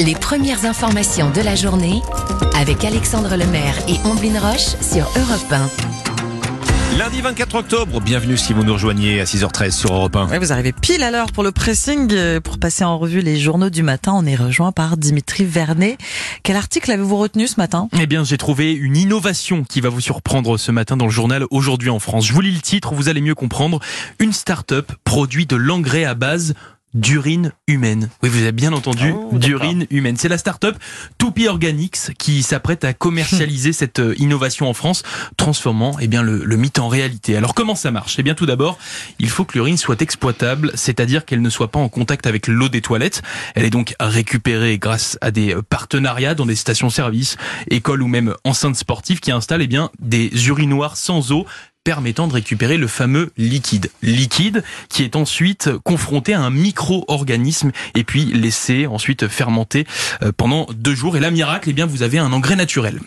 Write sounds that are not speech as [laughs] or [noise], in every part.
Les premières informations de la journée avec Alexandre Lemaire et Omblin Roche sur Europe 1. Lundi 24 octobre, bienvenue si vous nous rejoignez à 6h13 sur Europe 1. Ouais, vous arrivez pile à l'heure pour le pressing. Euh, Pour passer en revue les journaux du matin, on est rejoint par Dimitri Vernet. Quel article avez-vous retenu ce matin? Eh bien, j'ai trouvé une innovation qui va vous surprendre ce matin dans le journal Aujourd'hui en France. Je vous lis le titre, vous allez mieux comprendre. Une start-up produit de l'engrais à base d'urine humaine. Oui, vous avez bien entendu, d'urine humaine. C'est la start-up Toupie Organics qui s'apprête à commercialiser [laughs] cette euh, innovation en France, transformant eh bien, le, le mythe en réalité. Alors, comment ça marche? Eh bien, tout d'abord, il faut que l'urine soit exploitable, c'est-à-dire qu'elle ne soit pas en contact avec l'eau des toilettes. Elle est donc récupérée grâce à des euh, partenariats dans des stations-service, écoles ou même enceintes sportives qui installent eh bien, des urinoirs sans eau permettant de récupérer le fameux liquide. Liquide qui est ensuite confronté à un micro-organisme et puis laissé ensuite fermenter euh, pendant deux jours. Et là, miracle, eh bien, vous avez un engrais naturel.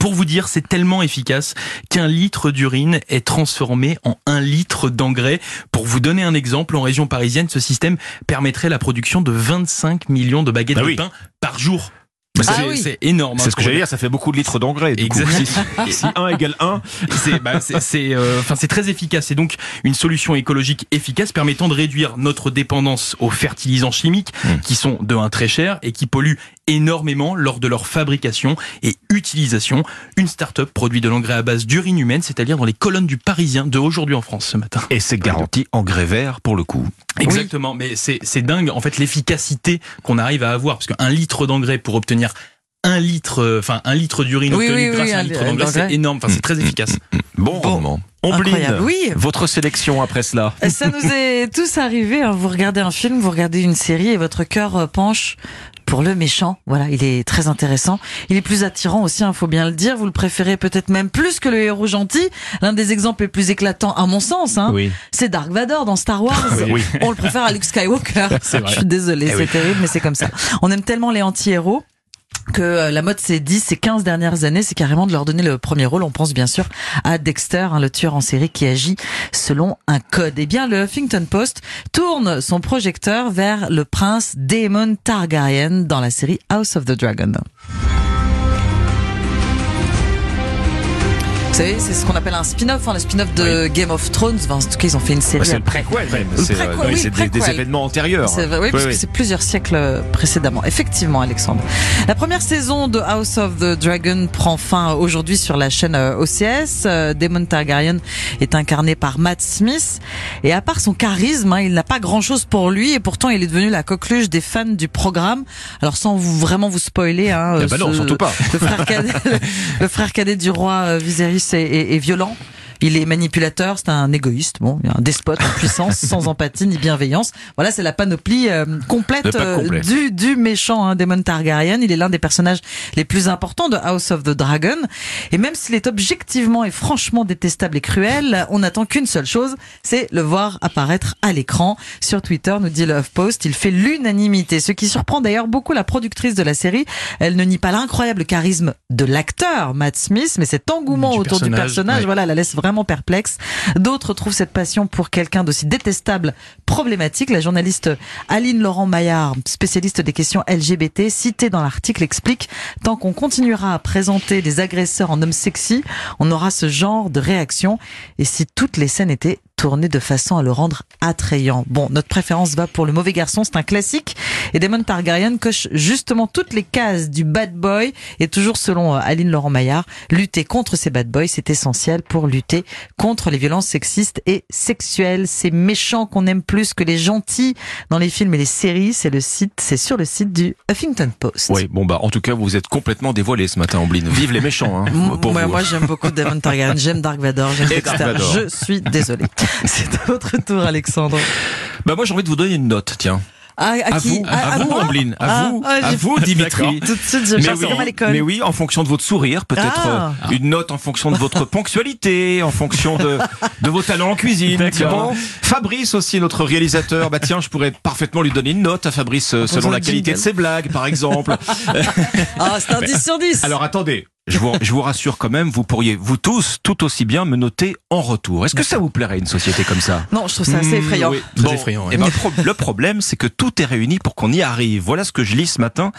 Pour vous dire, c'est tellement efficace qu'un litre d'urine est transformé en un litre d'engrais. Pour vous donner un exemple, en région parisienne, ce système permettrait la production de 25 millions de baguettes Bah de oui. pain par jour. Bah, C'est Ah oui. c'est énorme. hein, C'est ce que j'allais dire, ça fait beaucoup de litres d'engrais. Exactement. Si, si 1 égale 1, C'est bah, c'est c'est, euh, enfin c'est très efficace. C'est donc une solution écologique efficace permettant de réduire notre dépendance aux fertilisants chimiques Mm. qui sont de un très cher et qui polluent énormément lors de leur fabrication et utilisation. Une start-up produit de l'engrais à base d'urine humaine, c'est-à-dire dans les colonnes du Parisien de aujourd'hui en France ce matin. et c'est garanti engrais vert pour le coup. Exactement, mais c'est c'est dingue en fait l'efficacité qu'on arrive à avoir parce qu'un litre d'engrais pour obtenir un litre, euh, enfin un litre d'urine Oui, obtenu oui, grâce oui, à un un- litre d'engrais, c'est énorme. Enfin, c'est très efficace. Bon, Bon. rendement. Ombline, Incroyable. Oui. votre sélection après cela. Ça nous est tous arrivé. hein. Vous regardez un film, vous regardez une série et votre cœur euh, penche pour le méchant. Voilà, il est très intéressant. Il est plus attirant aussi, il faut bien le dire. Vous le préférez peut-être même plus que le héros gentil. L'un des exemples les plus éclatants, à mon sens, hein, Oui. c'est Dark Vador dans Star Wars. Oui. On le préfère à Luke Skywalker. [laughs] Je suis désolée, Eh c'est oui. terrible, mais c'est comme ça. On aime tellement les anti-héros que euh, la mode ces 10, ces 15 dernières années, c'est carrément de leur donner le premier rôle. On pense bien sûr à Dexter, hein, le tueur en série qui agit selon un code. Eh bien, le Huffington Post tourne son projecteur vers le prince Daemon Targaryen dans la série House of the Dragon. Vous savez, c'est ce qu'on appelle un spin-off, hein, le spin-off de Game of Thrones. Enfin, en tout cas, ils ont fait une série. C'est le après. préquel même. C'est euh, oui, c'est des, des événements antérieurs. C'est vrai, oui, parce que c'est plusieurs siècles précédemment. Effectivement, Alexandre. La première saison de House of the Dragon prend fin aujourd'hui sur la chaîne euh, OCS. Euh, Daemon Targaryen est incarné par Matt Smith. Et à part son charisme, hein, il n'a pas grand-chose pour lui. Et pourtant, il est devenu la coqueluche des fans du programme. Alors, sans vous, vraiment vous spoiler, hein, bah non, surtout pas. le frère cadet, [laughs] le frère cadet du roi euh, Est violent. Il est manipulateur, c'est un égoïste, bon, un despote en puissance, [laughs] sans empathie ni bienveillance. Voilà, c'est la panoplie euh, complète Le euh, du du méchant hein, Daemon Targaryen. Il est l'un des personnages les plus importants de House of the Dragon. Et même s'il est objectivement et franchement détestable et cruel, on n'attend qu'une seule chose, c'est le voir apparaître à l'écran. Sur Twitter, nous dit Love Post, il fait l'unanimité, ce qui surprend d'ailleurs beaucoup la productrice de la série. Elle ne nie pas l'incroyable charisme de l'acteur Matt Smith, mais cet engouement Du autour du personnage, personnage, ouais. voilà, la laisse vraiment perplexe. D'autres trouvent cette passion pour quelqu'un d'aussi détestable problématique. La journaliste Aline Laurent Maillard, spécialiste des questions LGBT, citée dans l'article, explique tant qu'on continuera à présenter des agresseurs en hommes sexy, on aura ce genre de réaction. Et si toutes les scènes étaient tournées de façon à le rendre attrayant. Bon, notre préférence va pour le mauvais garçon, c'est un classique. Et Damon Targaryen coche justement toutes les cases du bad boy. Et toujours selon euh, Aline Laurent Maillard, lutter contre ces bad boys, c'est essentiel pour lutter contre les violences sexistes et sexuelles. Ces méchants qu'on aime plus que les gentils dans les films et les séries, c'est le site, c'est sur le site du Huffington Post. Oui, bon bah en tout cas vous êtes complètement dévoilé ce matin, Ombline. Vive les méchants, hein, pour moi, moi, j'aime beaucoup Damon Targaryen, j'aime Dark Vador, j'aime. Dark Vador. Je suis désolé. [laughs] C'est à votre tour, Alexandre. Bah moi j'ai envie de vous donner une note, tiens. Ah, à, À qui vous, à, vous, moi Ombline, à Ah, vous, ah, à vous, Dimitri. [laughs] Tout de suite, je Mais oui, comme à l'école. mais oui, en fonction de votre sourire, peut-être Ah. euh, une note en fonction de votre [laughs] ponctualité, en fonction de, de vos talents en cuisine. tiens. Fabrice aussi, notre réalisateur, bah tiens, je pourrais parfaitement lui donner une note à Fabrice euh, selon la qualité de ses blagues, par exemple. Ah, c'est un 10 sur 10. Alors attendez, je vous, je vous rassure quand même, vous pourriez, vous tous, tout aussi bien me noter en retour. Est-ce que ça vous plairait une société comme ça? Non, je trouve ça assez Mmh, effrayant. oui. Très Bon, effrayant, ouais. eh ben, le pro- le problème, c'est que tout est réuni pour qu'on y arrive. Voilà ce que je lis ce matin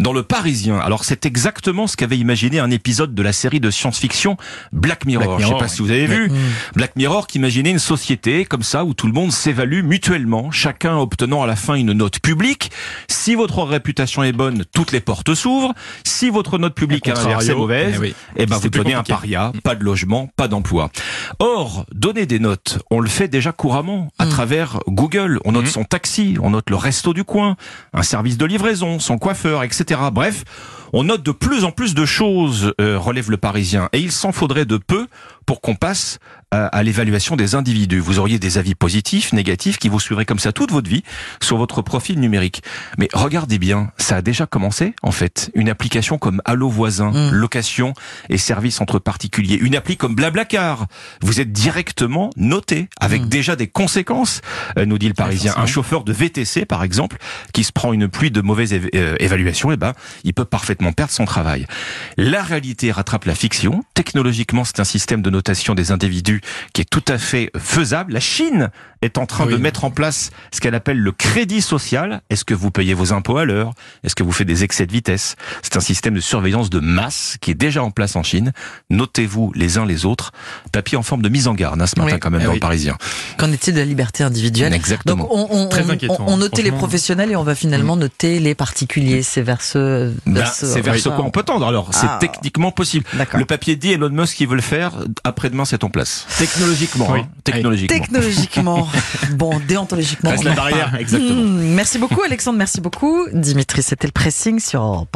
dans le Parisien. Alors, c'est exactement ce qu'avait imaginé un épisode de la série de science-fiction Black Mirror. Black je sais Mirror, pas si vous avez vu. Black Mirror qui imaginait une société comme ça où tout le monde s'évalue mutuellement, chacun obtenant à la fin une note publique. Si votre réputation est bonne, toutes les portes s'ouvrent. Si votre note publique est contrario, mauvaise, eh oui. eh ben, vous devenez un paria, pas de logement, pas d'emploi. Or, donner des notes, on le fait déjà couramment à Mm. travers Google. On note Mm. son taxi, on note le resto du coin, un service de livraison, son coiffeur, etc. Bref, on note de plus en plus de choses, euh, relève le Parisien. Et il s'en faudrait de peu pour qu'on passe à, à l'évaluation des individus. Vous auriez des avis positifs, négatifs, qui vous suivraient comme ça toute votre vie sur votre profil numérique. Mais regardez bien, ça a déjà commencé, en fait. Une application comme Allo Voisin, Mm. location et services entre particuliers. Une appli comme Blablacar. Vous êtes directement noté, avec Mm. déjà des conséquences, euh, nous dit le Parisien. Un chauffeur de VTC, par exemple, qui se prend une pluie de mauvaises euh, évaluations, eh ben, il peut parfaitement perdre son travail. La réalité rattrape la fiction. Technologiquement, c'est un système de notation des individus qui est tout à fait faisable. La Chine est en train Oui. de mettre en place ce qu'elle appelle le crédit social. Est-ce que vous payez vos impôts à l'heure? Est-ce que vous faites des excès de vitesse? C'est un système de surveillance de masse qui est déjà en place en Chine. Notez-vous les uns les autres. Papier en forme de mise en garde hein, ce matin Oui. quand même Eh dans oui. le Parisien. Qu'en est-il de la liberté individuelle? Exactement. Donc on, on, Très on- inquiétant, on- on notait les professionnels et on va finalement noter les particuliers. C'est vers ce. Ben, vers ce- c'est vers ce quoi on peut tendre. Alors, c'est Ah. techniquement possible. Le papier dit Elon Musk qui veut le faire. Après-demain, c'est en place. Technologiquement. Oui. hein. Technologiquement. Technologiquement. [laughs] bon, déontologiquement. Reste la barrière. Exactement. Hmm, merci beaucoup, Alexandre. Merci beaucoup. Dimitri, c'était le pressing sur.